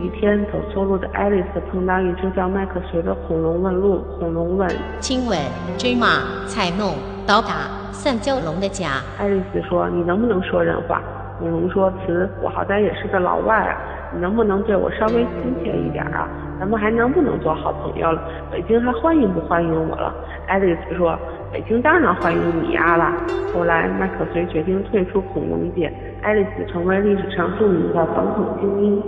一天，走错路的爱丽丝碰到一只叫麦克隋的恐龙问路。恐龙问：“请问芝麻菜农到达三角龙的家？”爱丽丝说：“你能不能说人话？”恐龙说：“词，我好歹也是个老外啊，你能不能对我稍微亲切一点啊？咱们还能不能做好朋友了？北京还欢迎不欢迎我了？”爱丽丝说：“北京当然欢迎你呀啦。”后来麦克隋决定退出恐龙界，爱丽丝成为历史上著名的反恐精英。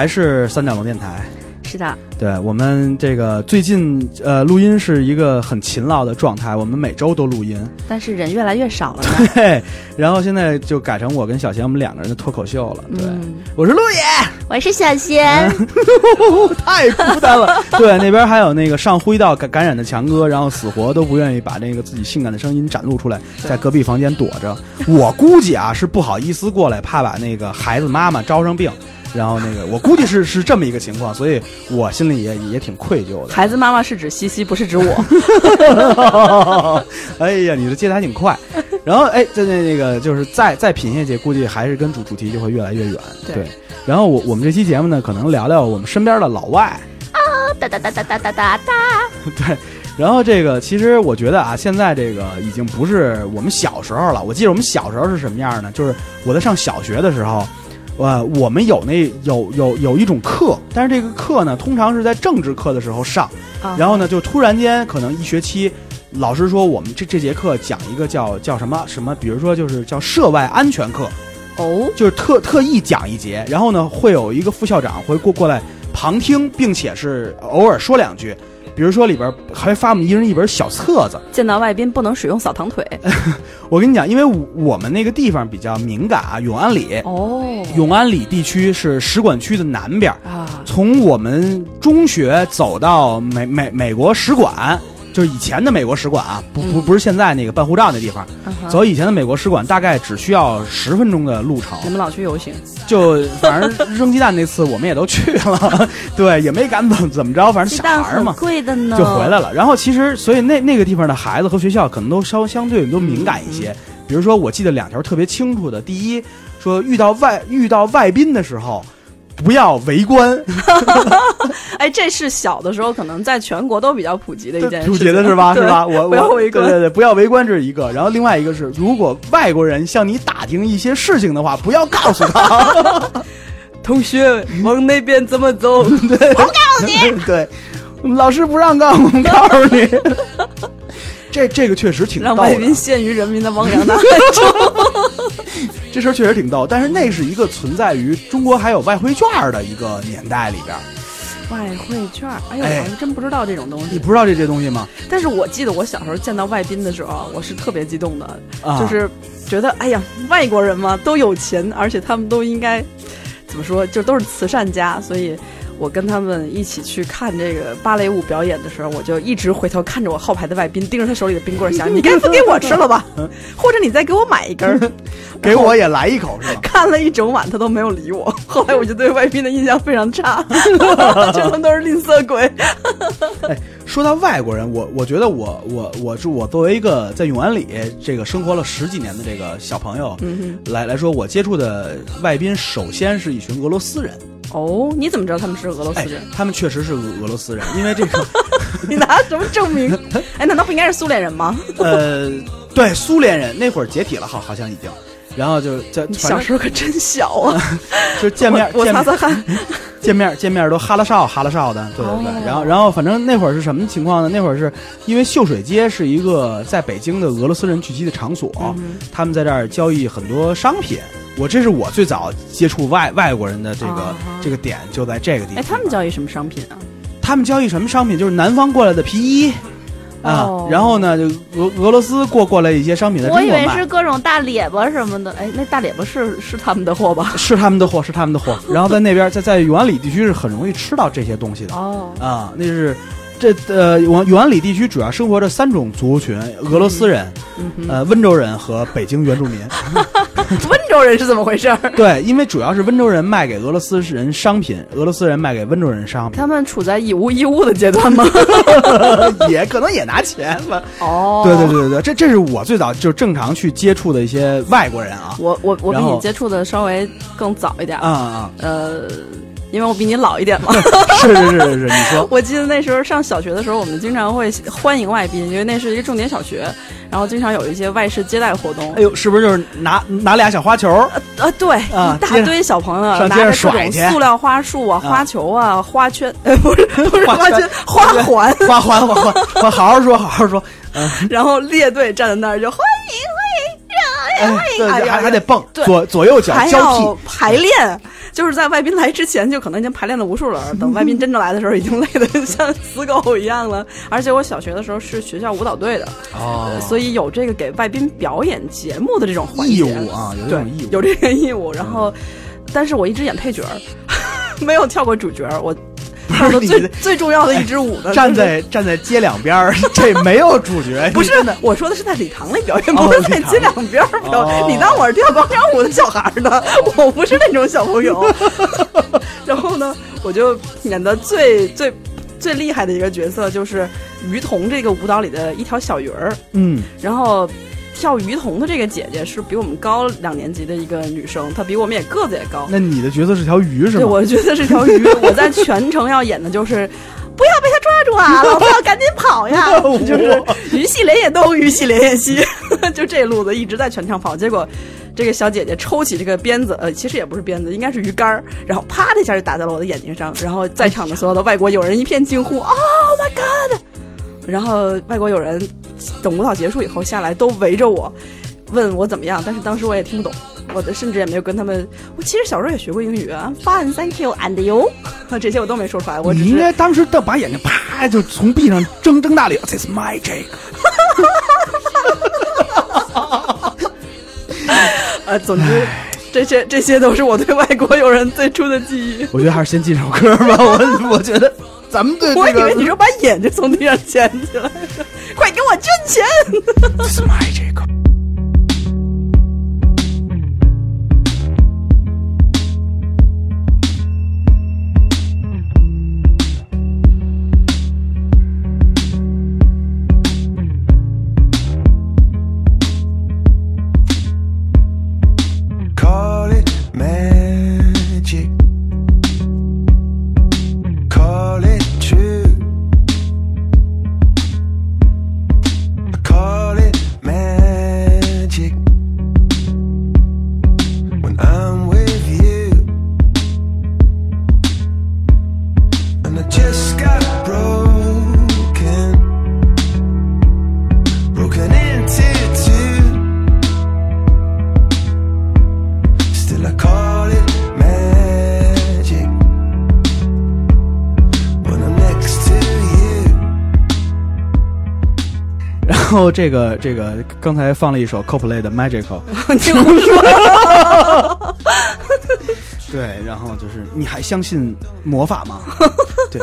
还是三角龙电台。是的，对我们这个最近呃录音是一个很勤劳的状态，我们每周都录音。但是人越来越少了呢。对，然后现在就改成我跟小贤我们两个人的脱口秀了。对，嗯我是陆野，我是小贤，太孤单了。对，那边还有那个上呼吸道感感染的强哥，然后死活都不愿意把那个自己性感的声音展露出来，在隔壁房间躲着。我估计啊是不好意思过来，怕把那个孩子妈妈招上病。然后那个，我估计是是这么一个情况，所以我心里也也挺愧疚的。孩子妈妈是指西西，不是指我。哎呀，你这接的还挺快。然后哎，在那那个就是再再品下去，估计还是跟主主题就会越来越远。对然后我我们这期节目呢，可能聊聊我们身边的老外。哒哒哒哒哒哒哒哒。对，然后这个其实我觉得啊，现在这个已经不是我们小时候了。我记得我们小时候是什么样呢？就是我在上小学的时候，呃，我们有那有有有一种课，但是这个课呢，通常是在政治课的时候上，啊然后呢，就突然间可能一学期。老师说，我们这这节课讲一个叫叫什么什么，比如说就是叫涉外安全课，哦，就是特特意讲一节，然后呢，会有一个副校长会过过来旁听，并且是偶尔说两句。比如说里边还发我们一人一本小册子。见到外宾不能使用扫堂腿。我跟你讲，因为我我们那个地方比较敏感啊，永安里，哦永安里地区是使馆区的南边，啊，从我们中学走到美美美国使馆，就是以前的美国使馆啊，不不不是现在那个办护照那地方，嗯走以前的美国使馆大概只需要十分钟的路程。你们老去游行，就反正扔鸡蛋那次我们也都去了，对，也没敢怎么怎么着，反正小孩儿嘛。贵的呢，就回来了。然后其实，所以那那个地方的孩子和学校可能都稍相对都敏感一些。比如说，我记得两条特别清楚的，第一，说遇到外遇到外宾的时候，不要围观，哎，这是小的时候可能在全国都比较普及的一件事及的是吧？是吧？我不要我围观对对对，不要围观这是一个。然后另外一个是，如果外国人向你打听一些事情的话，不要告诉他。同学往那边怎么走？对，我告诉你，对，老师不让告，我们告诉你。这这个确实挺让外宾陷于人民的汪洋大海中。这事儿确实挺逗，但是那是一个存在于中国还有外汇券儿的一个年代里边儿，外汇券，哎呦，哎我还真不知道这种东西。你不知道这些东西吗？但是我记得我小时候见到外宾的时候啊，我是特别激动的，啊就是觉得哎呀，外国人嘛都有钱，而且他们都应该怎么说，就都是慈善家，所以。我跟他们一起去看这个芭蕾舞表演的时候，我就一直回头看着我后排的外宾，盯着他手里的冰棍儿，想你该不给我吃了吧？或者你再给我买一根儿。给我也来一口是吧？看了一整晚，他都没有理我。后来我就对外宾的印象非常差，觉得都是吝啬鬼。哎，说到外国人，我我觉得我我我是我作为一个在永安里这个生活了十几年的这个小朋友，嗯来来说，我接触的外宾首先是一群俄罗斯人，哼，哦，你怎么知道他们是俄罗斯哎人？，他们确实是俄俄罗斯人，因为这个 你拿什么证明？哎，难道不应该是苏联人吗？呃，对苏联人那会儿解体了，好好像已经，然后就就你小时候可真小啊！就见面我我见面擦擦汗。见面见面都哈拉少哈拉少的，对对对。哦然后然后反正那会儿是什么情况呢？那会儿是因为秀水街是一个在北京的俄罗斯人聚集的场所，嗯他们在这儿交易很多商品。我这是我最早接触外外国人的这个、啊这个点，就在这个地方。哎，他们交易什么商品啊？他们交易什么商品？就是南方过来的皮衣。啊，哦然后呢，就俄俄罗斯过过来一些商品在中我以，为是各种大列巴什么的。哎，那大列巴是是他们的货吧？是他们的货，是他们的货。然后在那边，在在永安里地区是很容易吃到这些东西的哦，啊。那是这呃永永安里地区主要生活着三种族群：俄罗斯人、嗯，呃温州人和北京原住民。温州人是怎么回事儿？对，因为主要是温州人卖给俄罗斯人商品，俄罗斯人卖给温州人商品，他们处在以物易物的阶段吗？也可能也拿钱吧。哦，对对对对对，这这是我最早就正常去接触的一些外国人啊。我我我比你接触的稍微更早一点啊，啊，呃，因为我比你老一点嘛。是是是是是，你说 我记得那时候上小学的时候，我们经常会欢迎外宾，因为那是一个重点小学，然后经常有一些外事接待活动。哎呦，是不是就是拿拿俩小花球？啊，对，啊一大堆小朋友上街上拿着各种甩去塑料花束啊、啊花球啊、花圈，呃，不是不是花圈花环，花环 花环，花好好说，好好说。然后列队站在那儿就欢迎欢迎，哎，对对，哎呀还还得蹦，左左右脚还交要替。排练，就是在外宾来之前就可能已经排练了无数轮，等外宾真正来的时候，已经累得像死狗一样了。而且我小学的时候是学校舞蹈队的，哦呃所以有这个给外宾表演节目的这种环义节务啊，有这对种义务，有这个义务。然后，但是我一直演配角儿，没有跳过主角儿。我跳 的你最最重要的一支舞的，站在 站在街两边儿，这没有主角，不是的我说的是在礼堂里表演，哦不是在街两边儿表演。哦你当我是跳广场舞的小孩儿呢？我不是那种小朋友。然后呢，我就演的最最最厉害的一个角色就是于童这个舞蹈里的一条小鱼儿。嗯，然后跳鱼童的这个姐姐是比我们高两年级的一个女生，她比我们也个子也高。那你的角色是条鱼是对，吗？我觉得是条鱼。我在 全程要演的就是。不要被他抓住啊！老子要赶紧跑呀！就是鱼戏连也东，鱼戏连也西，就这路子一直在全场跑。结果，这个小姐姐抽起这个鞭子，呃，其实也不是鞭子，应该是鱼竿儿，然后啪的一下就打在了我的眼睛上。然后在场的所有的外国友人一片惊呼：“Oh my god！” 然后外国友人等舞蹈结束以后下来，都围着我问我怎么样，但是当时我也听不懂，我的甚至也没有跟他们。我其实小时候也学过英语啊，Fine, thank you, and you，这些我都没说出来，我应该当时的把眼睛啪就从闭上睁睁大了，This is magic。呃，总之。这些这些都是我对外国友人最初的记忆。我觉得还是先进首歌吧，我我觉得咱们对我这个以为你说把眼睛从地上捡起来，快给我捐钱！后这个这个刚才放了一首 Coldplay 的 Magical，你胡说，对，然后就是你还相信魔法吗？对。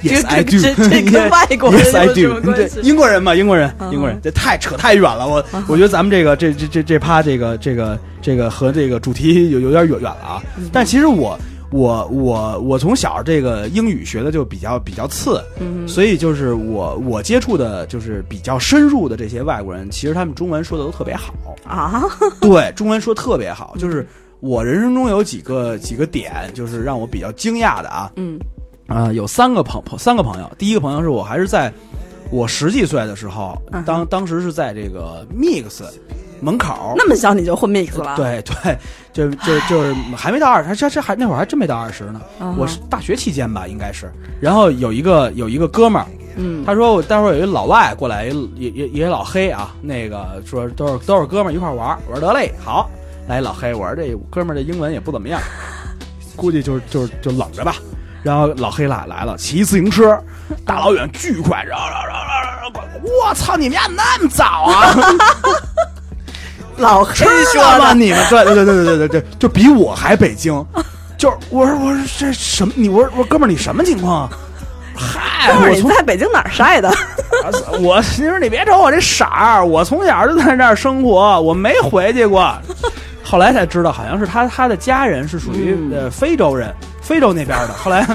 Yes, I do. 这这跟 外国人 Yes, I do. 英国人嘛，英国人，嗯英国人，这太扯太远了。我我觉得咱们这个这这这这趴这个这个这个和这个主题有有点远远了啊。嗯但其实我我我我从小这个英语学的就比较比较次，嗯所以就是我我接触的就是比较深入的这些外国人，其实他们中文说的都特别好。啊，对，中文说特别好，就是我人生中有几个几个点，就是让我比较惊讶的啊。嗯。啊、有三个朋朋三个朋友，第一个朋友是我还是在我十几岁的时候，当当时是在这个 Mix 门口。那么小你就混 mix 了？，对对，就就就是还没到二十，还这这还那会儿还真没到二十呢。我是大学期间吧，应该是。然后有一个有一个哥们儿，嗯，他说我待会儿有一老外过来，也也也也老黑啊，那个说都是都是哥们儿一块玩。我说得嘞，好，来老黑，我说这哥们儿这英文也不怎么样，估计就是就是就冷着吧。然后老黑来来了，骑自行车，大老远巨快，然后然后然后然后过来，我操，你们家那么早啊？老黑说说吗？你们对对对对对对对，就比我还北京。就是我说我说这什么？你我说我说哥们儿你什么情况啊？嗨，我从在北京哪儿晒的？我你说你别瞅我这色儿，我从小就在这儿生活，我没回去过。后来才知道，好像是他他的家人是属于、嗯呃非洲人，非洲那边的。后来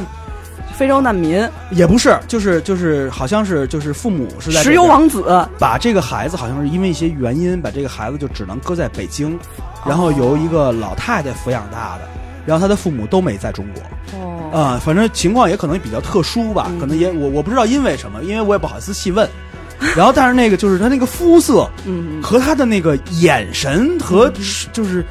非洲难民，也不是，就是就是好像是就是父母是在石油王子，把这个孩子好像是因为一些原因，把这个孩子就只能搁在北京，然后由一个老太太抚养大的，然后他的父母都没在中国。哦，啊、反正情况也可能比较特殊吧，可能也我我不知道因为什么，因为我也不好意思细问。然后，但是那个就是他那个肤色嗯，和他的那个眼神和就是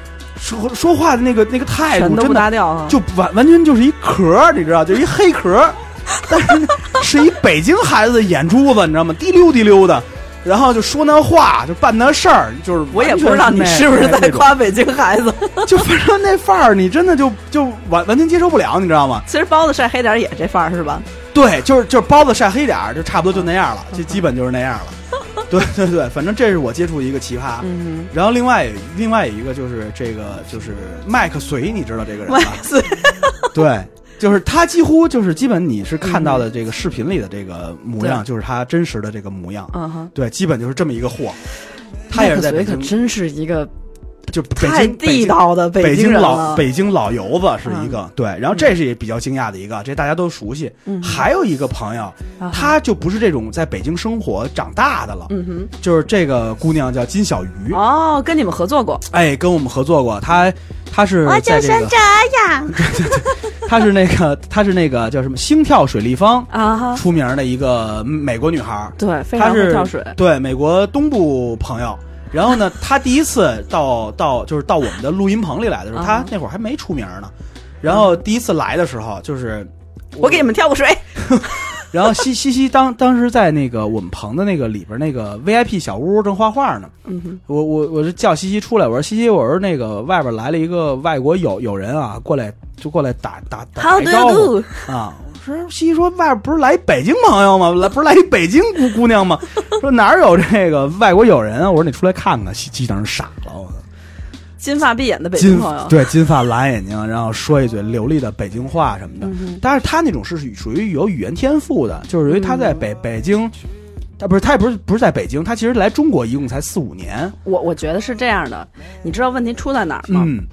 说说话的那个那个态度，全都不真的搭调啊。就完完全就是一壳儿，你知道，就是一黑壳儿，但是是一北京孩子的眼珠子，你知道吗？滴溜滴溜的，然后就说那话，就办那事儿，就是我也不知道你是不是在夸北京孩子。就反正那范儿，你真的就就完完全接受不了，你知道吗？其实包子晒黑点儿也这范儿是吧？对，就是就是包子晒黑点儿，就差不多就那样了，就基本就是那样了。对 对对，反正这是我接触一个奇葩。嗯，然后另外另外一个就是这个就是麦克隋，你知道这个人吗 对，就是他几乎就是基本你是看到的这个视频里的这个模样，对就是他真实的这个模样。嗯哼，对，基本就是这么一个货。他也是可真是一个就北太京地道的北京。老北京老油子是一个、对，然后这是也比较惊讶的一个，这大家都熟悉。嗯还有一个朋友，啊他就不是这种在北京生活长大的了，嗯哼，就是这个姑娘叫金小鱼，哦，跟你们合作过，哎，跟我们合作过，她她是在这个，样。她是那个她是那个叫什么心跳水立方啊，出名的一个美国女孩，对，非常会她是跳水。对美国东部朋友。然后呢，他第一次到到就是到我们的录音棚里来的时候，他那会儿还没出名呢。然后第一次来的时候，就是我给你们跳个水，然后西西西当当时在那个我们棚的那个里边那个 VIP 小屋正画画呢，嗯，我我我就叫西西出来，我说西西，我说那个外边来了一个外国友友人啊，过来就过来打打打招呼啊。我说西西说外边不是来一北京朋友吗？来不是来一北京姑姑娘吗？说哪儿有这个外国友人啊？我说你出来看看。西西当时傻了，我操金发碧眼的北京朋友，对金发蓝眼睛，然后说一嘴流利的北京话什么的。嗯但是他那种是属于有语言天赋的，就是由于他在北、北京，他不是他也不是不是在北京，他其实来中国一共才四五年。我我觉得是这样的，你知道问题出在哪儿吗？嗯，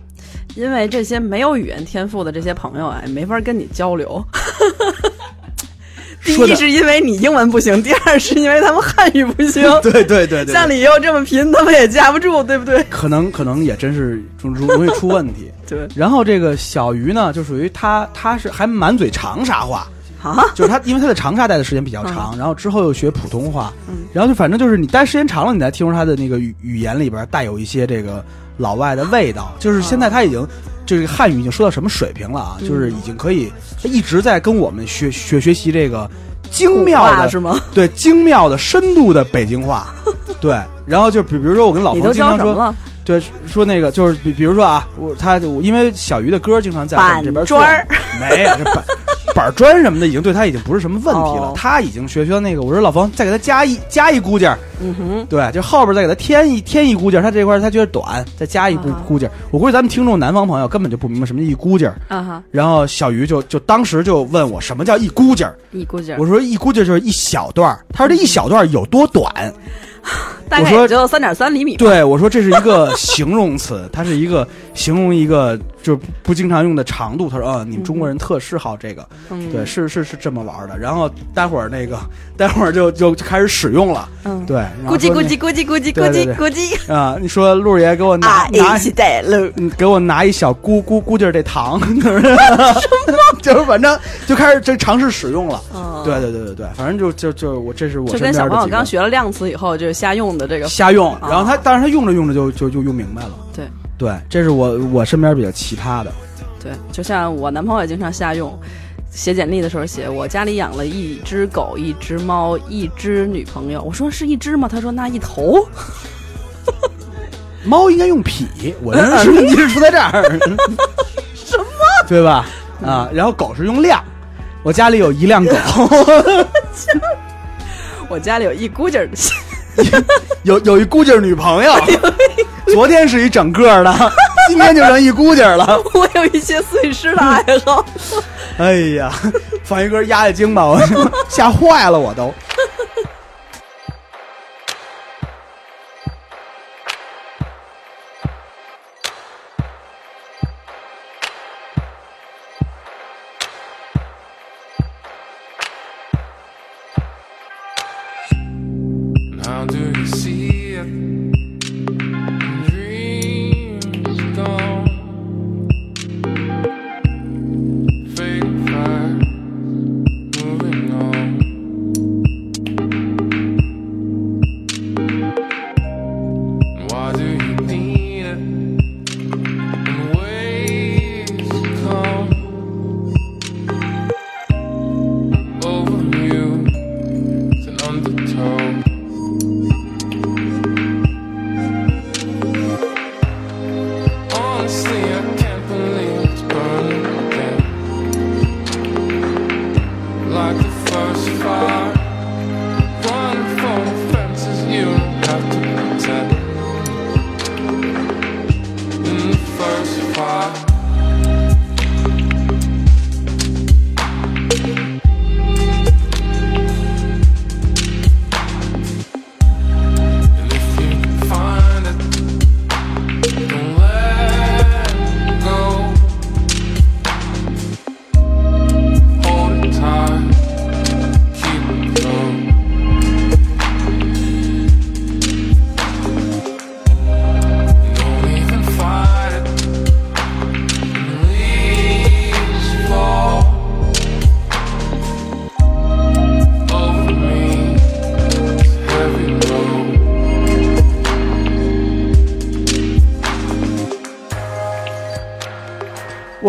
因为这些没有语言天赋的这些朋友啊，没法跟你交流。第一是因为你英文不行，第二是因为他们汉语不行。对对对对，像你又这么贫，他们也架不住，对不对？可能可能也真是容容易出问题。对然后这个小鱼呢，就属于他，他是还满嘴长沙话，啊，就是他，因为他在长沙待的时间比较长，然后之后又学普通话，嗯然后就反正就是你待时间长了，你才听出他的那个语语言里边带有一些这个老外的味道。就是现在他已经就是汉语已经说到什么水平了啊？嗯就是已经可以，他一直在跟我们学学学习这个精妙的是吗？对精妙的深度的北京话。对，然后就比比如说我跟老你都冯经常说？对，说那个就是比比如说啊，我他我因为小鱼的歌经常在我们这边板砖儿，没有这板板砖什么的，已经对他已经不是什么问题了。哦他已经学学那个，我说老冯再给他加一加一箍劲儿，嗯哼，对，就后边再给他添一添一箍劲儿，他这块儿他觉得短，再加一箍啊估件儿。我估计咱们听众南方朋友根本就不明白什么一箍劲儿。啊哈，然后小鱼就就当时就问我什么叫一箍劲儿，一箍劲儿我说一箍劲儿就是一小段儿，他说这一小段儿有多短？大概我说也就三点三厘米。对，我说这是一个形容词，它是一个形容一个就是不不经常用的长度。他说啊，你们中国人特嗜好这个，嗯，对，是是是这么玩的。然后待会儿那个待会儿就就就开始使用了，嗯，对，咕叽咕叽咕叽咕叽咕叽咕叽啊，你说陆爷给我拿啊，拿一起带路。嗯，给我拿一小咕咕咕劲儿这糖，就是 就是反正就开始这尝试使用了。嗯对对对对对，反正就就就我这是我就身跟小朋友刚学了量词以后就瞎用的这个瞎用，啊然后他，但是他用着用着就就就用明白了。对对，这是我我身边比较奇葩的。对，就像我男朋友也经常瞎用，写简历的时候写我家里养了一只狗、一只猫、一只女朋友。我说是一只吗？他说那一头。猫应该用匹，我认为是问题是出在这儿。什么？对吧？啊，然后狗是用量，我家里有一辆狗，我家里有一股劲儿的，有有一姑姐儿女朋友，昨天是一整个的，今天就剩一姑姐儿了。我有一些碎尸的爱好。哎呀，放一歌压压惊吧，我吓坏了，我都。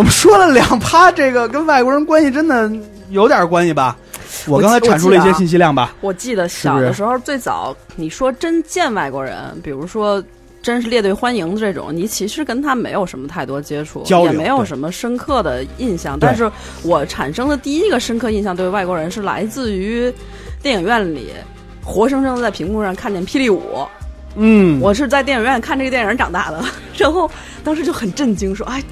我们说了两趴，这个跟外国人关系真的有点关系吧？我我刚才阐述了一些信息量吧？我记得小的时候，最早你说真见外国人，比如说真是列队欢迎的这种，你其实跟他没有什么太多接触，交也没有什么深刻的印象。但是我产生的第一个深刻印象对外国人是来自于电影院里活生生的在屏幕上看见霹雳舞。嗯，我是在电影院看这个电影长大的，然后当时就很震惊，说：“哎，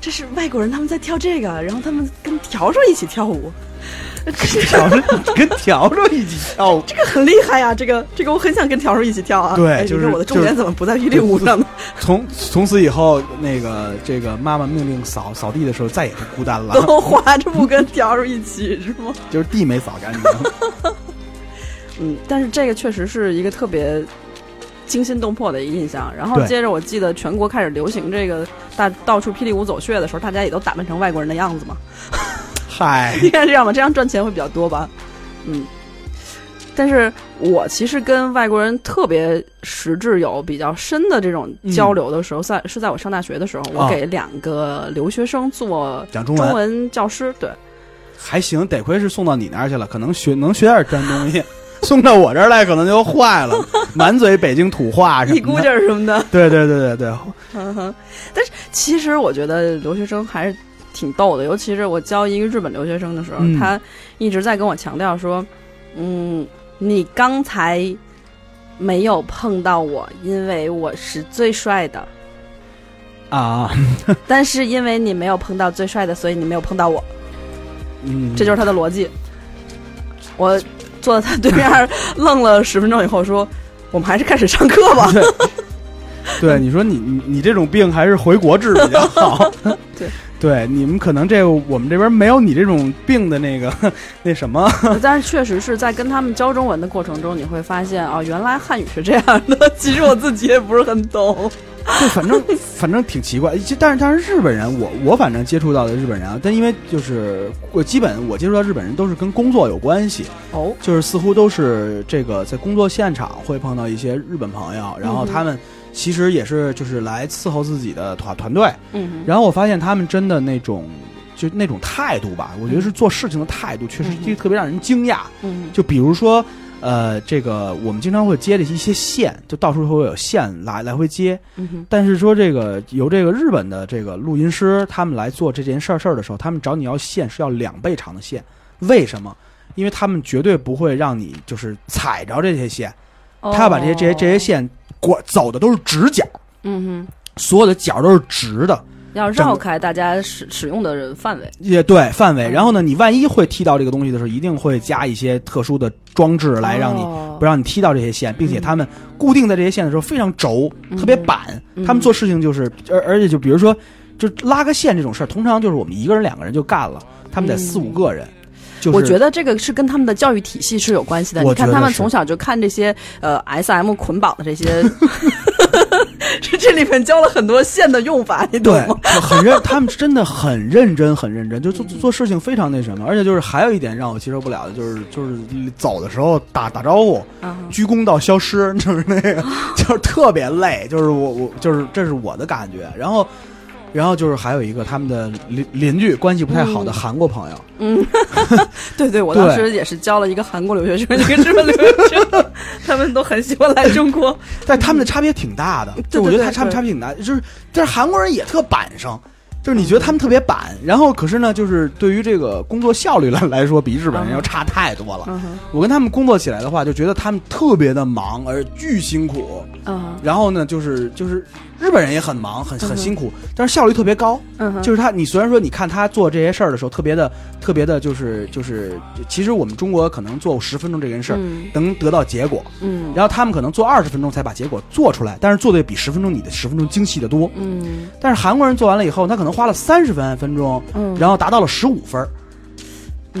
这是外国人，他们在跳这个，然后他们跟笤帚一起跳舞。”笤帚跟笤帚一起跳舞，这个很厉害呀、这个这个我很想跟笤帚一起跳啊。哎对就是我的重点怎么不在霹雳舞上呢？从从此以后，那个这个妈妈命令扫扫地的时候，再也不孤单了，都划着不跟笤帚一起是吗？就是地没扫干净。嗯，但是这个确实是一个特别惊心动魄的一个印象。然后接着我记得全国开始流行这个大到处霹雳舞走穴的时候，大家也都打扮成外国人的样子嘛。嗨，应该是这样吧，这样赚钱会比较多吧。嗯，但是我其实跟外国人特别实质有比较深的这种交流的时候，在是在我上大学的时候，我啊给两个留学生做讲中文中文教师，对，还行，得亏是送到你那儿去了，可能学能学点真东西。送到我这儿来，可能就坏了，满嘴北京土话什么的。一股劲儿什么的。对对对对对，嗯哼，但是其实我觉得留学生还是挺逗的，尤其是我教一个日本留学生的时候，嗯他一直在跟我强调说，嗯，你刚才没有碰到我，因为我是最帅的，啊，但是因为你没有碰到最帅的，所以你没有碰到我，嗯，这就是他的逻辑。我坐在他对面 愣了十分钟以后说。我们还是开始上课吧。对你说你你你这种病还是回国治比较好。对 对，你们可能这个我们这边没有你这种病的那个那什么。但是确实是在跟他们教中文的过程中，你会发现哦，原来汉语是这样的。其实我自己也不是很懂。对，反正反正挺奇怪。其但是但是日本人，我我反正接触到的日本人啊，但因为就是我基本我接触到日本人都是跟工作有关系，哦，就是似乎都是这个在工作现场会碰到一些日本朋友，然后他们其实也是就是来伺候自己的团团队，嗯然后我发现他们真的那种就那种态度吧，我觉得是做事情的态度，确实嗯特别让人惊讶。嗯就比如说，呃，这个我们经常会接的一些线，就到处会有线来来回接。嗯但是说这个由这个日本的这个录音师他们来做这件事儿事儿的时候，他们找你要线是要两倍长的线，为什么？因为他们绝对不会让你就是踩着这些线，他要把这些这些这些，线过走的都是直角，嗯哼所有的角都是直的。哼，要绕开大家使使用的范围。也对范嗯围，然后呢，你万一会踢到这个东西的时候，一定会加一些特殊的装置来让你哦不让你踢到这些线，并且嗯他们固定在这些线的时候非常轴，特别板。嗯他们做事情就是，而而且就比如说，就拉个线这种事儿，通常就是我们一个人、两个人就干了，他们得四五个人。就是我觉得这个是跟他们的教育体系是有关系的。你看他们从小就看这些呃 S M 捆绑的这些 是这里面教了很多线的用法，你懂对吗？，很认，他们真的很认真，很认真，就做做事情非常那什么。而且就是还有一点让我接受不了的，就是就是走的时候打打招呼，啊鞠躬到消失，就是那个，就是特别累，就是我我就是这是我的感觉。然后，然后就是还有一个他们的邻邻居关系不太好的韩国朋友，嗯，对对，我当时也是交了一个韩国留学生，一个日本留学生，他们都很喜欢来中国。但他们的差别挺大的，就我觉得他差差别挺大，就是但是韩国人也特板上。就是你觉得他们特别板，然后可是呢，就是对于这个工作效率来来说，比日本人要差太多了。我跟他们工作起来的话，就觉得他们特别的忙，而巨辛苦。嗯然后呢，就是就是日本人也很忙，很很辛苦，但是效率特别高。嗯，就是他，你虽然说你看他做这些事儿的时候，特别的特别的，就是就是，其实我们中国可能做十分钟这件事儿嗯。能得到结果，嗯。然后他们可能做二十分钟才把结果做出来，但是做的比十分钟你的十分钟精细的多。嗯。但是韩国人做完了以后，他可能花了三十分分钟，嗯，然后达到了十五分儿，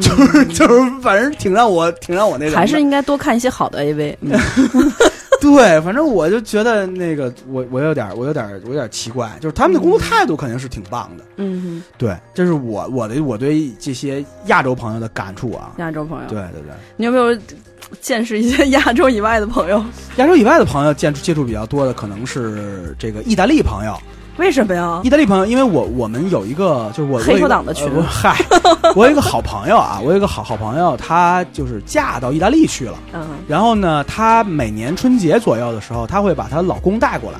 就是就是，反正挺让我挺让我那个还是应该多看一些好的 AV。嗯 对，反正我就觉得那个我我有点儿我有点儿我有点儿奇怪，就是他们的工作态度肯定是挺棒的。嗯对，这是我我的我对这些亚洲朋友的感触啊，。亚洲朋友，对对对，你有没有见识一些亚洲以外的朋友？亚洲以外的朋友接触接触比较多的可能是这个意大利朋友。为什么呀意？大利朋友，因为我我们有一个就是我黑手党的群我有一个呃我嗨，我有一个好朋友啊，我有一个好好朋友，她就是嫁到意大利去了。嗯然后呢，她每年春节左右的时候，她会把她老公带过来。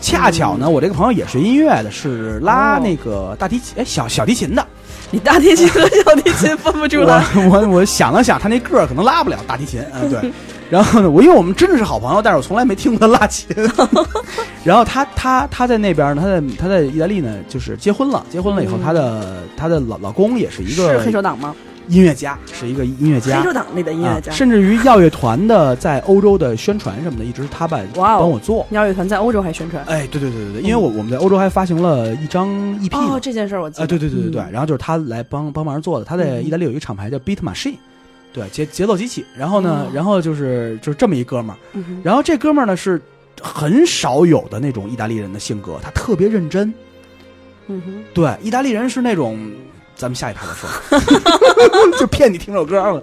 恰巧呢，我这个朋友也学音乐的，是拉哦那个大提琴，哎，小小提琴的。你大提琴和小提琴分不出来。我我我想了想，他那个儿可能拉不了大提琴，嗯，对。然后呢，我因为我们真的是好朋友，但是我从来没听过他拉琴。然后他他他在那边呢，他在他在意大利呢，就是结婚了。结婚了以后，嗯他的他的老老公也是一个是黑手党吗？音乐家，是一个音乐家黑。手党里的音乐家啊，。甚至于耀乐团的在欧洲的宣传什么的，一直是他帮哇哦帮我做。耀乐团在欧洲还宣传。哎，对对对对对，因为我我们在欧洲还发行了一张 EP 哦，这件事儿我记得。啊，对对对对对，嗯然后就是他来帮帮忙做的。他在嗯意大利有一个厂牌叫 Beat Machine，对节节奏机器。然后呢，哦然后就是就是这么一哥们儿。嗯然后这哥们儿呢是很少有的那种意大利人的性格，他特别认真。嗯哼。对，意大利人是那种，咱们下一趴再说，就骗你听首歌了。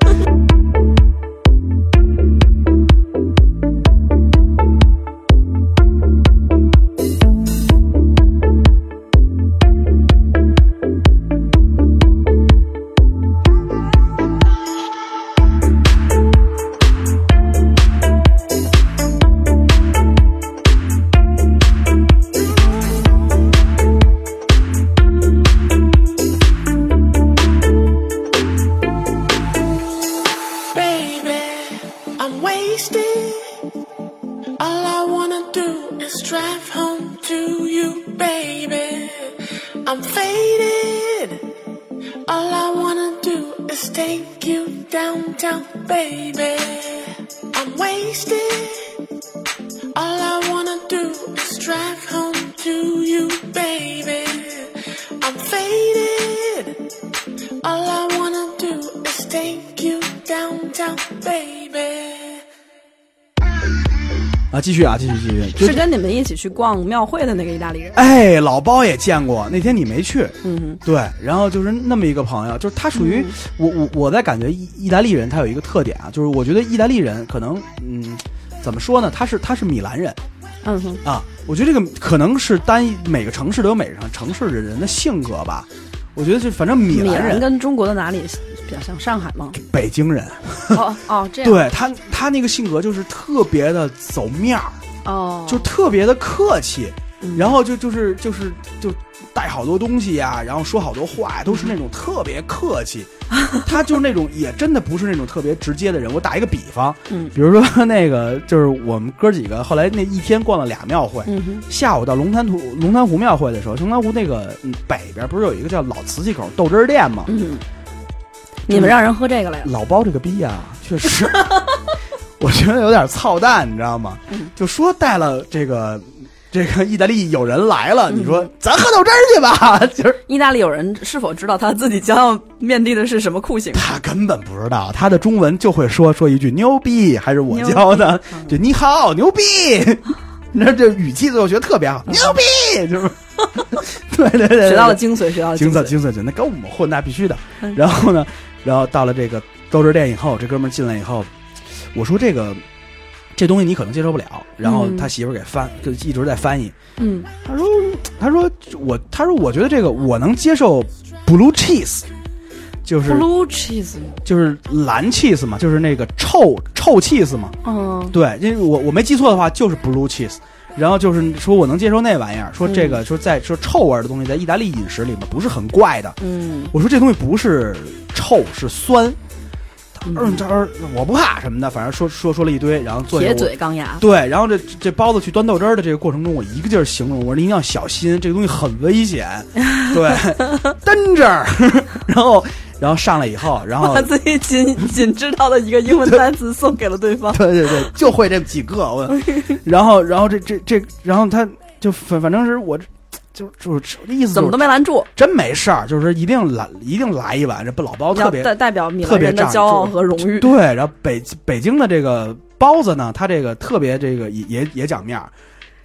继续啊，继续继续，就是跟你们一起去逛庙会的那个意大利人。哎，老包也见过，那天你没去，嗯对，然后就是那么一个朋友，就是他属于、我我我在感觉意意大利人他有一个特点啊，就是我觉得意大利人可能嗯怎么说呢，他是他是米兰人。嗯哼，啊，我觉得这个可能是单一每个城市都有每个城市的人的性格吧，我觉得就反正米米兰人跟中国的哪里比较像上海吗？北京人，哦哦，这样。对他他那个性格就是特别的走面儿，哦，就特别的客气，嗯然后就就是就是就带好多东西呀、然后说好多话呀，都是那种特别客气。他就是那种也真的不是那种特别直接的人。我打一个比方，嗯比如说那个就是我们哥几个后来那一天逛了俩庙会，嗯，下午到龙潭湖龙潭湖庙会的时候，龙潭湖那个嗯北边不是有一个叫老瓷器口豆汁儿店吗？嗯，你们让人喝这个来了。老包这个逼呀、确实，我觉得有点操蛋，你知道吗？嗯就说带了这个这个意大利有人来了，嗯你说咱喝豆汁儿去吧，就是意大利有人是否知道他自己将要面对的是什么酷刑？他根本不知道，他的中文就会说说一句牛逼，还是我教的，嗯就你好牛逼。你知道这语气最后学得特别好，牛逼，就是，对对对对，学到了精髓，学到了精髓。精髓精髓，那跟我们混那必须的嗯。然后呢，然后到了这个豆汁店以后，这哥们儿进来以后，我说这个这东西你可能接受不了，然后嗯他媳妇儿给翻，就一直在翻译。嗯他说他说我他说我觉得这个我能接受 blue cheese，就是，blue cheese，就是蓝 cheese 嘛，就是那个臭臭 cheese 嘛。嗯对，因为我我没记错的话，就是 blue cheese。然后就是说我能接受那玩意儿，说这个、说在说臭味儿的东西，在意大利饮食里面不是很怪的。嗯我说这东西不是臭，是酸。嗯他说我不怕什么的，反正说说说了一堆，然后坐下铁嘴钢牙。对，然后这这包子去端豆汁儿的这个过程中，我一个劲儿形容，我说你一定要小心，这个东西很危险。对，danger。然后然后上来以后，然后把自己仅仅知道的一个英文单词送给了对方。对对对，就会这几个我。然后然后这这这，然后他就反反正是我就就是意思、就是、怎么都没拦住，真没事儿，就是一定来一定来一碗，这不老包特别要代代表米特别仗兰人的骄傲和荣誉。对，然后北北京的这个包子呢，它这个特别这个也也也讲面儿，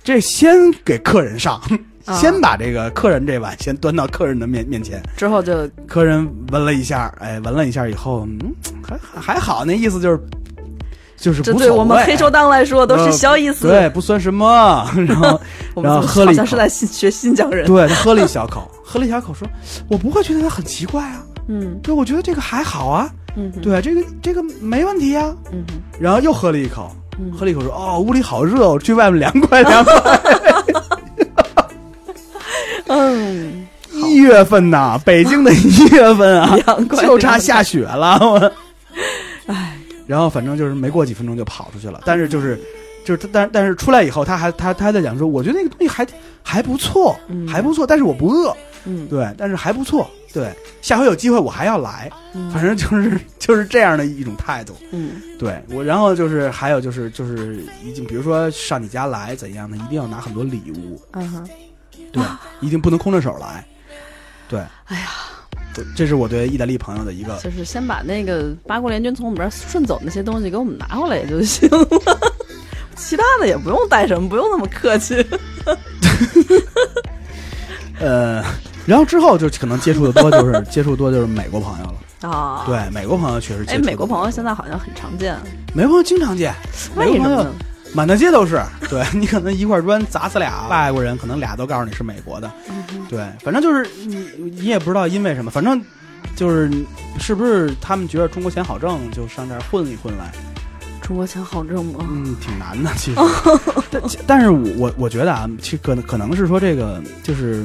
这先给客人上，啊先把这个客人这碗先端到客人的面面前，之后就客人闻了一下，哎，闻了一下以后，嗯，还还好，那意思就是就是这无所谓对我们黑手党来说都是小意思。对，不算什么。然后 我们然后喝了一口好像是在学新疆人。对他喝了一小口，喝了一小口说，我不会觉得他很奇怪啊，嗯对，我觉得这个还好啊，嗯哼对，这个这个没问题啊。嗯哼然后又喝了一口，嗯喝了一口说：“哦，屋里好热，我去外面凉快凉快。嗯，”一月份呐，北京的一月份啊 凉，快就差下雪了。然后反正就是没过几分钟就跑出去了，但是就是。就是他，但但是出来以后，他还他他还在讲说，我觉得那个东西还还不错，嗯。还不错，但是我不饿，嗯。对，但是还不错，对，下回有机会我还要来，嗯。反正就是就是这样的一种态度。嗯。对我，然后就是还有就是就是已经，比如说上你家来怎样的，一定要拿很多礼物，嗯哼，对，一定不能空着手来，对，哎呀，对这是我对意大利朋友的一个，就是先把那个八国联军从我们这儿顺走那些东西给我们拿回来也就行了，其他的也不用带什么，不用那么客气。呃，然后之后就可能接触的多就是 接触多就是美国朋友了，啊，对，美国朋友确实接哎，美国朋友现在好像很常见，美国朋友经常见，美国朋友为什么呢？满大街都是，对你可能一块砖砸死俩外国人，可能俩都告诉你是美国的，对，反正就是你你也不知道因为什么，反正就是是不是他们觉得中国钱好挣，就上这儿混一混来，中国钱好挣吗？嗯，挺难的其实，但但是我我我觉得啊，其实可能可能是说这个就是。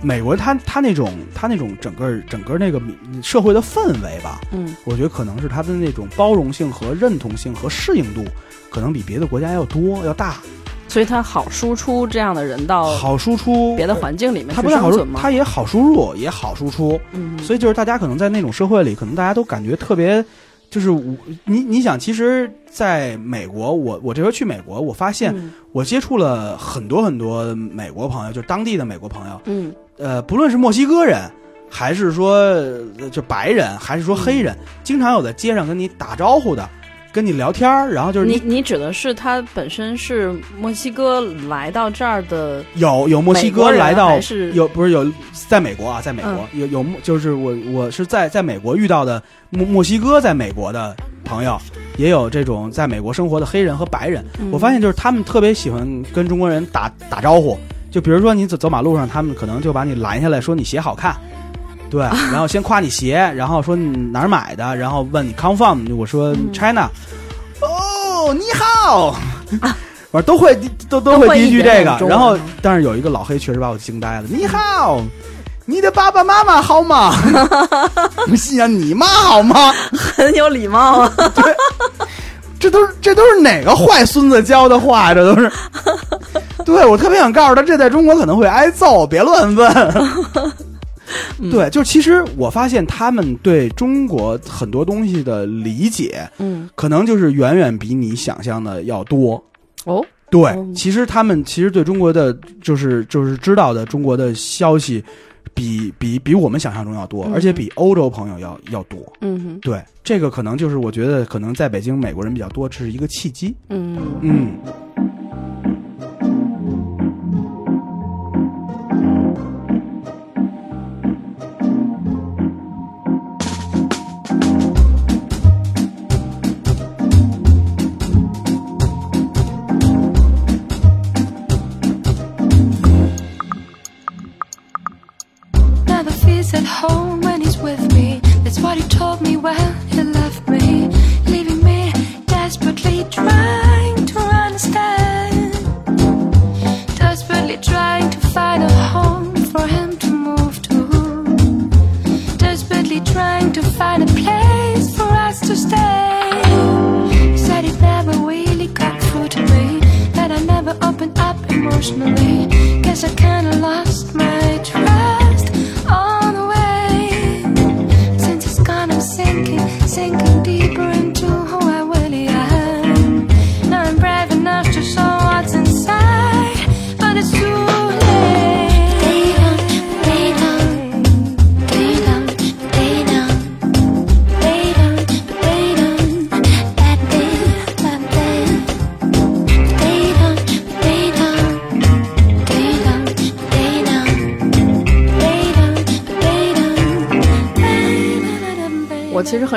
美国他他那种他那种整个整个那个社会的氛围吧，嗯。我觉得可能是他的那种包容性和认同性和适应度，可能比别的国家要多要大。所以他好输出这样的人到好输出，别的环境里面去它不但好输生存，吗？它也好输入，也好输出。嗯，所以就是大家可能在那种社会里，可能大家都感觉特别，就是我你你想，其实在美国，我我这回去美国，我发现嗯我接触了很多很多美国朋友，就是当地的美国朋友，嗯呃，不论是墨西哥人，还是说呃就白人，还是说黑人，经常有在街上跟你打招呼的。跟你聊天儿，然后就是你你指的是他本身是墨西哥来到这儿的，有有墨西哥来到是有不是有在美国啊，在美国、有有就是我我是在在美国遇到的墨墨西哥在美国的朋友，也有这种在美国生活的黑人和白人。嗯我发现就是他们特别喜欢跟中国人打打招呼，就比如说你走走马路上，他们可能就把你拦下来说你鞋好看。对，然后先夸你鞋，然后说你哪儿买的，然后问你 come from，我说嗯 China，、哦，你好，反正都会都都都会会第一句这个，然后但是有一个老黑确实把我惊呆了，你好，你的爸爸妈妈好吗？我心想你妈好吗？很有礼貌啊。对这都是这都是哪个坏孙子教的话？这都是。对我特别想告诉他，这在中国可能会挨揍，别乱问。对，就其实我发现他们对中国很多东西的理解，嗯，可能就是远远比你想象的要多。哦，对，嗯其实他们其实对中国的就是就是知道的中国的消息比，比比我们想象中要多，嗯而且比欧洲朋友要要多。嗯哼，对，这个可能就是我觉得可能在北京美国人比较多，这是一个契机。嗯嗯。Emotionally. Guess I kinda lost my trust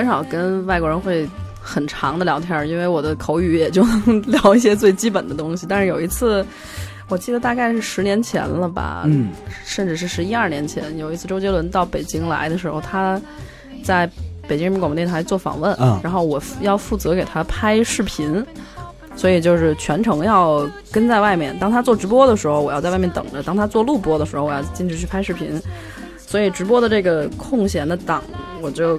很少跟外国人会很长的聊天，因为我的口语也就能聊一些最基本的东西。但是有一次，我记得大概是十年前了吧，嗯，甚至是十一二年前，有一次周杰伦到北京来的时候，他在北京人民广播电台做访问，嗯然后我要负责给他拍视频。所以就是全程要跟在外面。当他做直播的时候，我要在外面等着；当他做录播的时候，我要进去去拍视频。所以直播的这个空闲的档，我就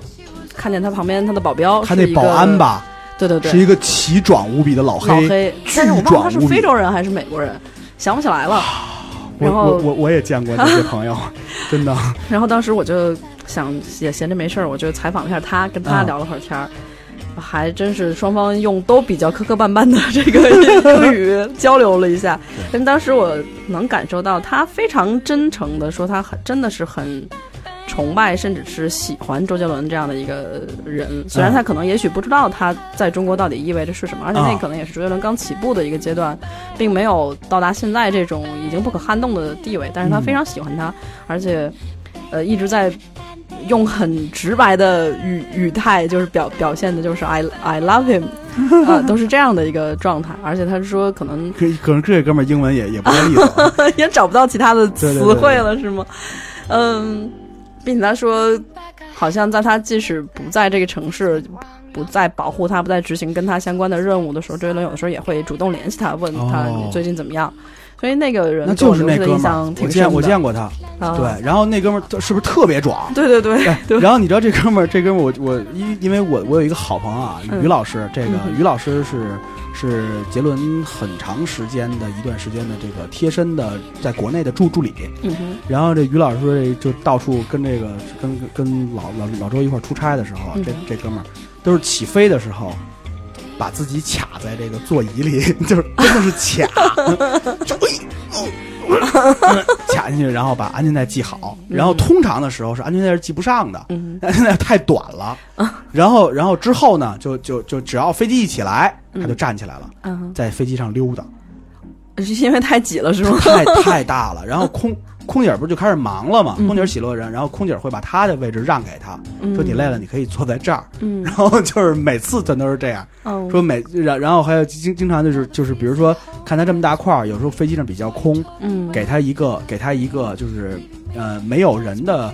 看见他旁边他的保镖，他那保安，吧，对对对，是一个奇壮无比的老黑，老黑，巨但是我忘了他是非洲人还是美国人，想不起来了。我然后我我我也见过这些朋友，真的。然后当时我就想也闲着没事儿，我就采访了一下他，跟他嗯聊了会儿天儿。还真是双方用都比较磕磕绊绊的这个英 语交流了一下，但当时我能感受到他非常真诚的说，他很真的是很崇拜甚至是喜欢周杰伦这样的一个人。虽然他可能也许不知道他在中国到底意味着是什么，而且那啊可能也是周杰伦刚起步的一个阶段，并没有到达现在这种已经不可撼动的地位。但是他非常喜欢他，而且呃一直在用很直白的语语态，就是表表现的就是 I I love him，啊、都是这样的一个状态。而且他说可能可可能这哥们儿英文也也不太利索，也找不到其他的词对对对汇了，是吗？嗯，并且他说，好像在他即使不在这个城市，不再保护他，不再执行跟他相关的任务的时候，周杰伦有的时候也会主动联系他，问他最近怎么样。所以那个人就是那哥们儿印象，挺我见深。我见过他，啊对，然后那哥们儿是不是特别壮？对对对然后你知道这哥们儿，这哥们儿我我因因为我我有一个好朋友啊，嗯于老师，这个于老师是是杰伦很长时间的一段时间的这个贴身的在国内的助助理，嗯哼，然后这于老师说这就到处跟这个跟跟老老老周一块儿出差的时候这这哥们儿都是起飞的时候。把自己卡在这个座椅里，就是真的是卡，就哎哦卡进去，然后把安全带系好。然后通常的时候是安全带是系不上的，嗯 安全带太短了。然后然后之后呢，就就就只要飞机一起来，他就站起来了，嗯，在飞机上溜达。是因为太挤了是吗？太太大了。然后空空姐不是就开始忙了嘛？嗯空姐喜乐人，然后空姐会把她的位置让给他，嗯说你累了，你可以坐在这儿。嗯 然后就是每次全都是这样，哦说每然然后还有经经常就是就是比如说看他这么大块儿，有时候飞机上比较空，嗯给他一个给他一个就是呃没有人的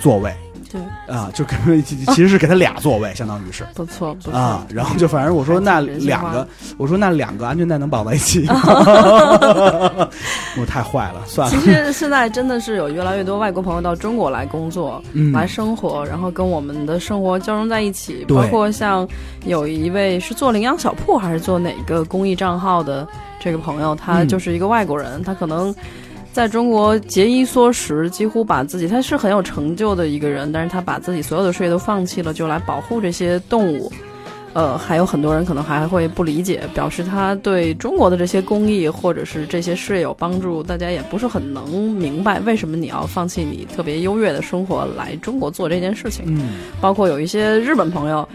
座位对，啊，就给其 其实是给他俩座位，相当于是。不错不错啊，然后就反正我说那两个，我说那两个安全带能绑在一起吗？我太坏了，算了其。实现在真的是有越来越多外国朋友到中国来工作、嗯来生活，然后跟我们的生活交融在一起。包括像有一位是做领养小铺还是做哪个公益账号的这个朋友，他嗯就是一个外国人，他可能。在中国节衣缩食，几乎把自己他是很有成就的一个人，但是他把自己所有的事业都放弃了，就来保护这些动物。呃，还有很多人可能还会不理解，表示他对中国的这些公益或者是这些事业有帮助，大家也不是很能明白为什么你要放弃你特别优越的生活来中国做这件事情。嗯，包括有一些日本朋友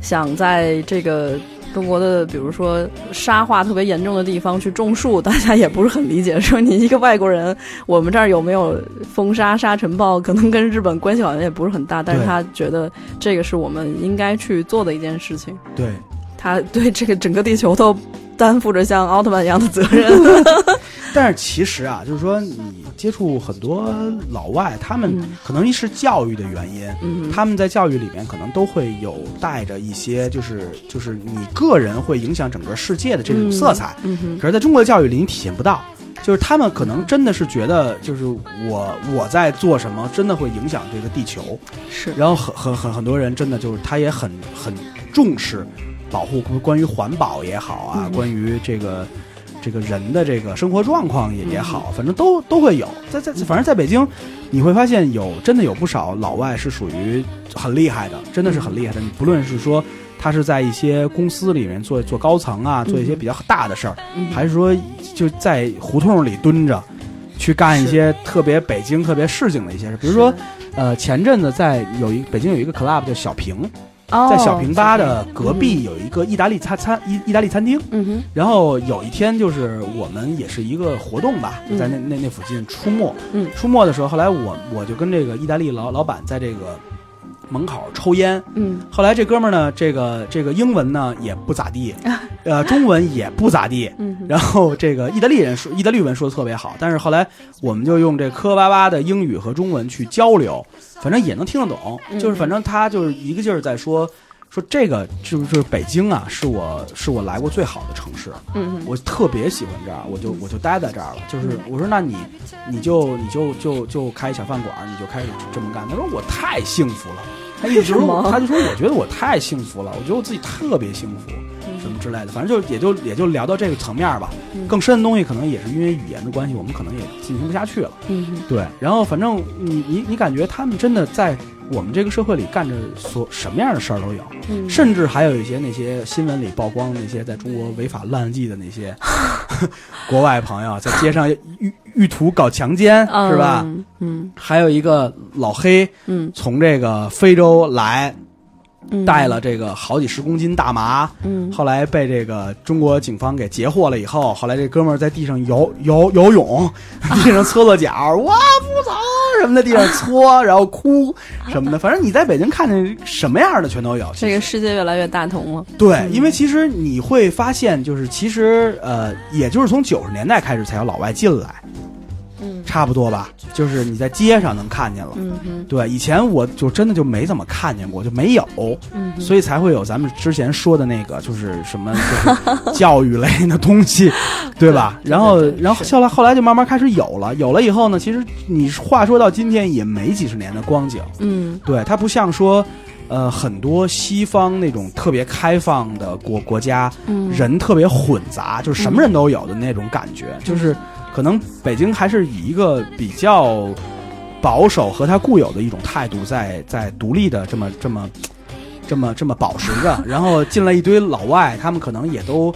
想在这个中国的，比如说沙化特别严重的地方去种树，大家也不是很理解，说你一个外国人，我们这儿有没有风沙、沙尘暴，可能跟日本关系好像也不是很大，但是他觉得这个是我们应该去做的一件事情。对。他对这个整个地球都担负着像奥特曼一样的责任。但是其实啊，就是说你接触很多老外，他们嗯可能是教育的原因，嗯他们在教育里面可能都会有带着一些，就是就是你个人会影响整个世界的这种色彩。可是在中国的教育里，你体现不到。就是他们可能真的是觉得，就是我我在做什么，真的会影响这个地球。是，然后很很很很多人真的就是他也很很重视保护关于环保也好啊，嗯关于这个这个人的这个生活状况也也好，嗯反正都都会有。在在反正在北京，你会发现有真的有不少老外是属于很厉害的，真的是很厉害的。你不论是说他是在一些公司里面做做高层啊，做一些比较大的事儿，嗯还是说就在胡同里蹲着。去干一些特别北京、特别市井的一些事，比如说，呃，前阵子在有一北京有一个 club 叫小平，哦在小平吧的隔壁有一个意大利餐餐意意大利餐厅，嗯哼，然后有一天就是我们也是一个活动吧，就在那那那附近出没，嗯。出没的时候，后来我我就跟这个意大利老老板在这个门口抽烟，嗯。后来这哥们儿呢，这个这个英文呢也不咋地，呃，中文也不咋地，嗯。然后这个意大利人说意大利文说的特别好，但是后来我们就用这磕磕巴巴的英语和中文去交流，反正也能听得懂，嗯。就是反正他就是一个劲儿在说说这个就是北京啊，是我是我来过最好的城市，嗯，我特别喜欢这儿，我就我就待在这儿了。就是我说，那你你就你就就就开小饭馆，你就开始这么干。他说我太幸福了，他一直什么他就说我觉得我太幸福了，我觉得我自己特别幸福，什么之类的。反正就也就也就聊到这个层面吧。嗯更深的东西可能也是因为语言的关系，我们可能也进行不下去了。嗯，对，然后反正你你你感觉他们真的在我们这个社会里干着所什么样的事儿都有。嗯甚至还有一些那些新闻里曝光那些在中国违法乱纪的那些 国外朋友，在街上欲欲图搞强奸，是吧？嗯嗯还有一个老黑嗯从这个非洲来，嗯，带了这个好几十公斤大麻，嗯后来被这个中国警方给截获了以后，后来这哥们儿在地上游游游泳，地上搓搓脚，我不走什么的，地上搓，然后哭什么的，反正你在北京看见什么样的全都有。这个世界越来越大同了。对，因为其实你会发现，就是其实呃，也就是从九十年代开始才有老外进来，嗯差不多吧。就是你在街上能看见了。对，以前我就真的就没怎么看见过，就没有，嗯，所以才会有咱们之前说的那个，就是什么就是 教育类的东西，对吧？对然后然后后来后来就慢慢开始有了，有了以后呢，其实你话说到今天也没几十年的光景，嗯对，它不像说，呃，很多西方那种特别开放的国国家，嗯人特别混杂，就是什么人都有的那种感觉。就是可能北京还是以一个比较保守和他固有的一种态度在，在独立的这么这么这么这么保持着。然后进来一堆老外，他们可能也都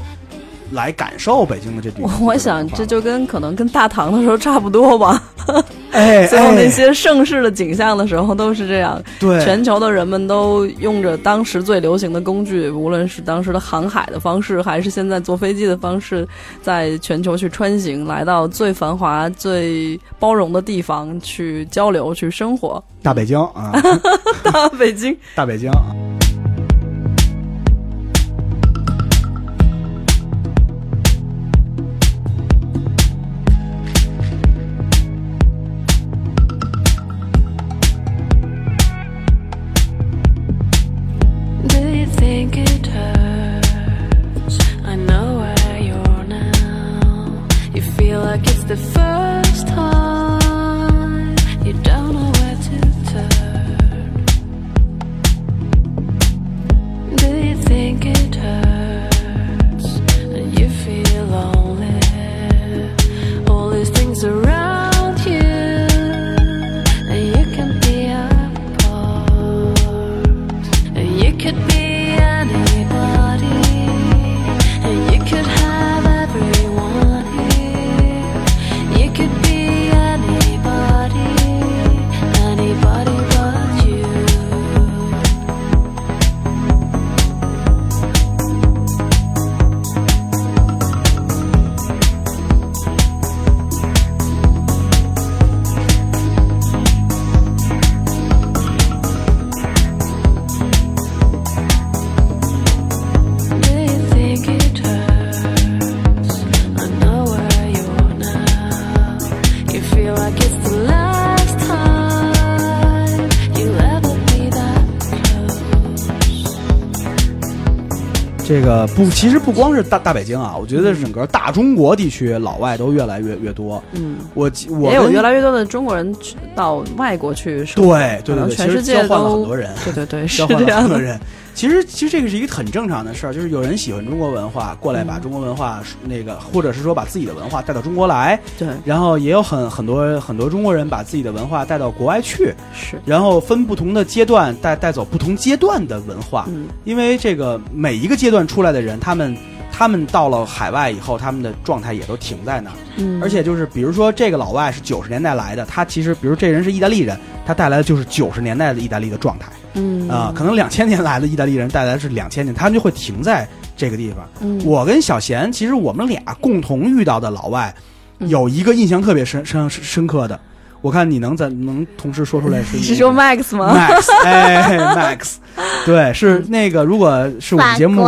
来感受北京的这地方。我想这就跟可能跟大唐的时候差不多吧，哎，最后那哎些盛世的景象的时候都是这样。对全球的人们都用着当时最流行的工具，无论是当时的航海的方式，还是现在坐飞机的方式，在全球去穿行，来到最繁华、最包容的地方去交流、去生活。大北京啊，大北京，大北京。这个不，其实不光是大大北京啊，我觉得整个大中国地区老外都越来越越多。嗯，我我也有越来越多的中国人去到外国去生活，对对对全世界交换了都很多人，对对对，是换这样的。了很多人。其实其实这个是一个很正常的事儿，就是有人喜欢中国文化，过来嗯。把中国文化那个，或者是说把自己的文化带到中国来，对，然后也有很很多很多中国人把自己的文化带到国外去，是，然后分不同的阶段带带走不同阶段的文化，嗯。因为这个每一个阶段出来的人，他们他们到了海外以后，他们的状态也都停在那儿。嗯，而且就是比如说这个老外是九十年代来的，他其实比如这人是意大利人，他带来的就是九十年代的意大利的状态嗯。啊、可能两千年来的意大利人带来的是两千年，他们就会停在这个地方。嗯。我跟小贤其实我们俩共同遇到的老外，嗯。有一个印象特别深深深刻的，我看你能在能同时说出来是 你是说 Max 吗？Max，哎，Max，对，是那个，如果是我们节目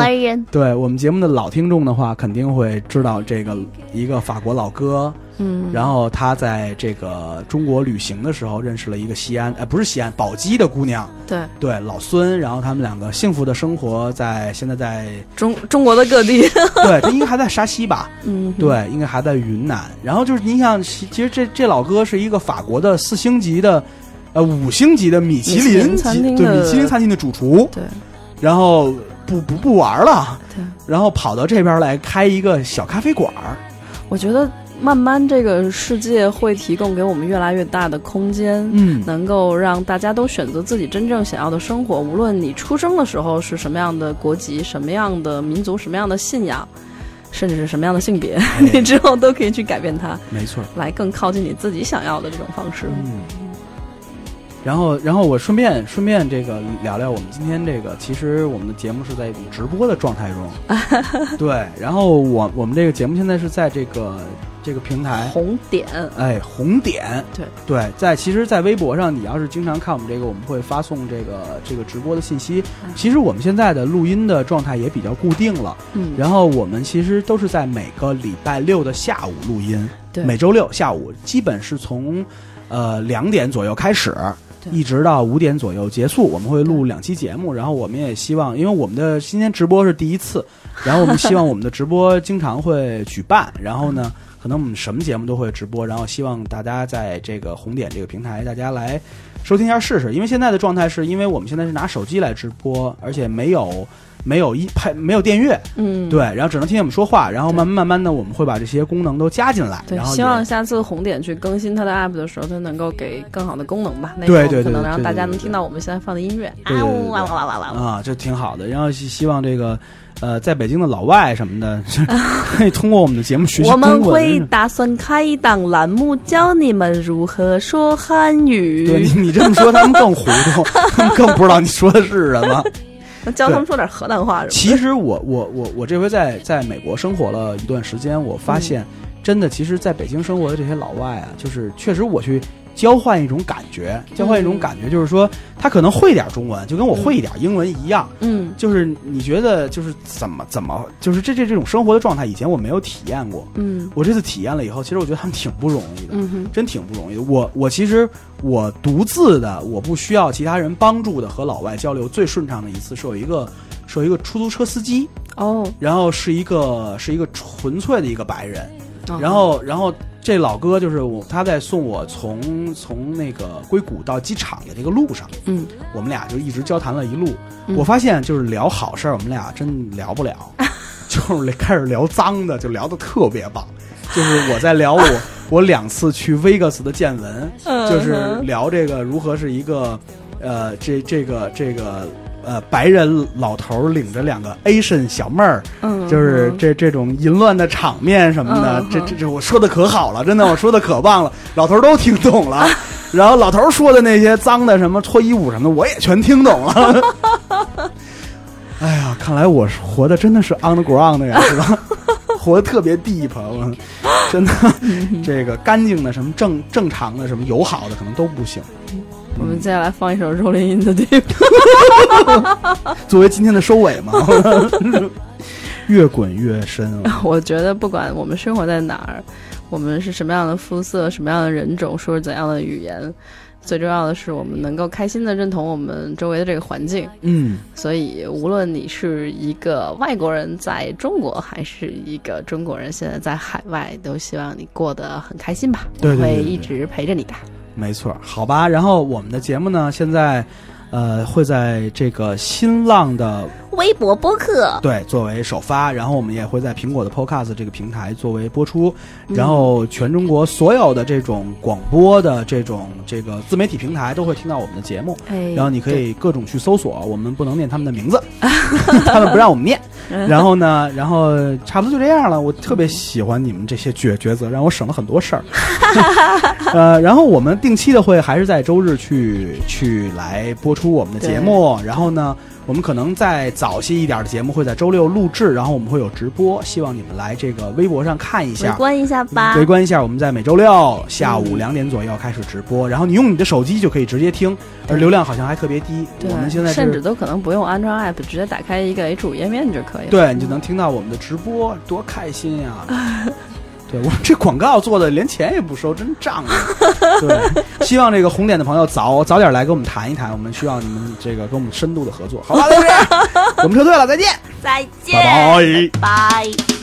对我们节目的老听众的话，肯定会知道这个一个法国老哥，嗯，然后他在这个中国旅行的时候认识了一个西安，呃，不是西安，宝鸡的姑娘，对。对，老孙，然后他们两个幸福的生活在现在在，中中国的各地，对，他应该还在沙溪吧，嗯，对，应该还在云南。然后就是你想，其其实这这老哥是一个法国的四星级的，呃，五星级的米其林林餐厅对米其林餐厅的主厨，对。然后不不不玩了，对，然后跑到这边来开一个小咖啡馆儿，我觉得慢慢这个世界会提供给我们越来越大的空间，嗯能够让大家都选择自己真正想要的生活。无论你出生的时候是什么样的国籍、什么样的民族、什么样的信仰，甚至是什么样的性别，你之后都可以去改变它，没错。来更靠近你自己想要的这种方式。嗯，然后，然后我顺便顺便这个聊聊我们今天这个，其实我们的节目是在一种直播的状态中，对。然后我我们这个节目现在是在这个这个平台，红点，哎，红点，对对，在其实，在微博上，你要是经常看我们这个，我们会发送这个这个直播的信息。其实我们现在的录音的状态也比较固定了，嗯，然后我们其实都是在每个礼拜六的下午录音，对每周六下午基本是从呃两点左右开始，对一直到五点左右结束。我们会录两期节目，然后我们也希望，因为我们的今天直播是第一次，然后我们希望我们的直播经常会举办，然后呢。可能我们什么节目都会直播，然后希望大家在这个红点这个平台，大家来收听一下试试。因为现在的状态是因为我们现在是拿手机来直播，而且没有没有一配没有电乐，嗯，对，然后只能听见我们说话，然后慢慢慢慢的我们会把这些功能都加进来，对，然后希望下次红点去更新它的 app 的时候，它能够给更好的功能吧。那种对对对可能让大家能听到我们现在放的音乐。啊呜哇哇哇哇哇！啊，这挺好的。然后希希望这个呃，在北京的老外什么的，可 以通过我们的节目学习我们。会打算开一档栏目，教你们如何说汉语对你，你这么说，他们更糊涂，他们更不知道你说的是什么。教他们说点河南话是吧。其实我我我我这回在在美国生活了一段时间，我发现真的，其实在北京生活的这些老外啊，就是确实我去交换一种感觉，交换一种感觉，就是说他可能会点中文，就跟我会一点英文一样。嗯。就是你觉得就是怎么怎么就是这这这种生活的状态，以前我没有体验过。嗯。我这次体验了以后，其实我觉得他们挺不容易的，真挺不容易的。我我其实我独自的，我不需要其他人帮助的和老外交流最顺畅的一次，是有一个是有一个出租车司机，哦，然后是一个是一个纯粹的一个白人，哦然后然后这老哥就是我他在送我从从那个硅谷到机场的这个路上，嗯我们俩就一直交谈了一路。嗯我发现就是聊好事儿，我们俩真聊不了，就是开始聊脏的，就聊得特别棒。就是我在聊我 我两次去 Vegas 的见闻，嗯就是聊这个如何是一个呃这这个这个呃白人老头儿领着两个 Asian 小妹儿，嗯，就是这这种淫乱的场面什么的，嗯这这这我说的可好了，真的我说的可棒了，老头儿都听懂了。然后老头儿说的那些脏的什么脱衣舞什么的，我也全听懂了。哎呀，看来我是活的真的是 on the ground 的呀，是吧？活得特别 deep，我真的这个干净的什么正正常的什么友好的可能都不行。我们接下来放一首 Rolling in the Deep。作为今天的收尾嘛，越滚越深了。我觉得不管我们生活在哪儿，我们是什么样的肤色、什么样的人种，说是怎样的语言，最重要的是我们能够开心的认同我们周围的这个环境。嗯，所以，无论你是一个外国人在中国，还是一个中国人现在在海外，都希望你过得很开心吧。对对对对我会一直陪着你的。没错，好吧。然后我们的节目呢，现在呃会在这个新浪的微博播客，对作为首发，然后我们也会在苹果的 Podcast 这个平台作为播出，然后全中国所有的这种广播的这种这个自媒体平台都会听到我们的节目。哎，然后你可以各种去搜索，我们不能念他们的名字，他们不让我们念。然后呢，然后差不多就这样了。我特别喜欢你们这些抉抉择，让我省了很多事儿。呃，然后我们定期的会还是在周日去去来播出我们的节目。然后呢，我们可能在早些一点的节目会在周六录制，然后我们会有直播，希望你们来这个微博上看一下。围观一下吧。围观一下，我们在每周六下午两点左右开始直播，然后你用你的手机就可以直接听，而流量好像还特别低。我们现在甚至，都可能不用安装 app，直接打开一个 H 五页面就可以了。对你就能听到我们的直播，多开心呀！对我们这广告做的连钱也不收，真仗义。对，希望这个红点的朋友早早点来跟我们谈一谈，我们需要你们这个跟我们深度的合作，好吧？老师，我们撤退了，再见，再见，拜拜。拜。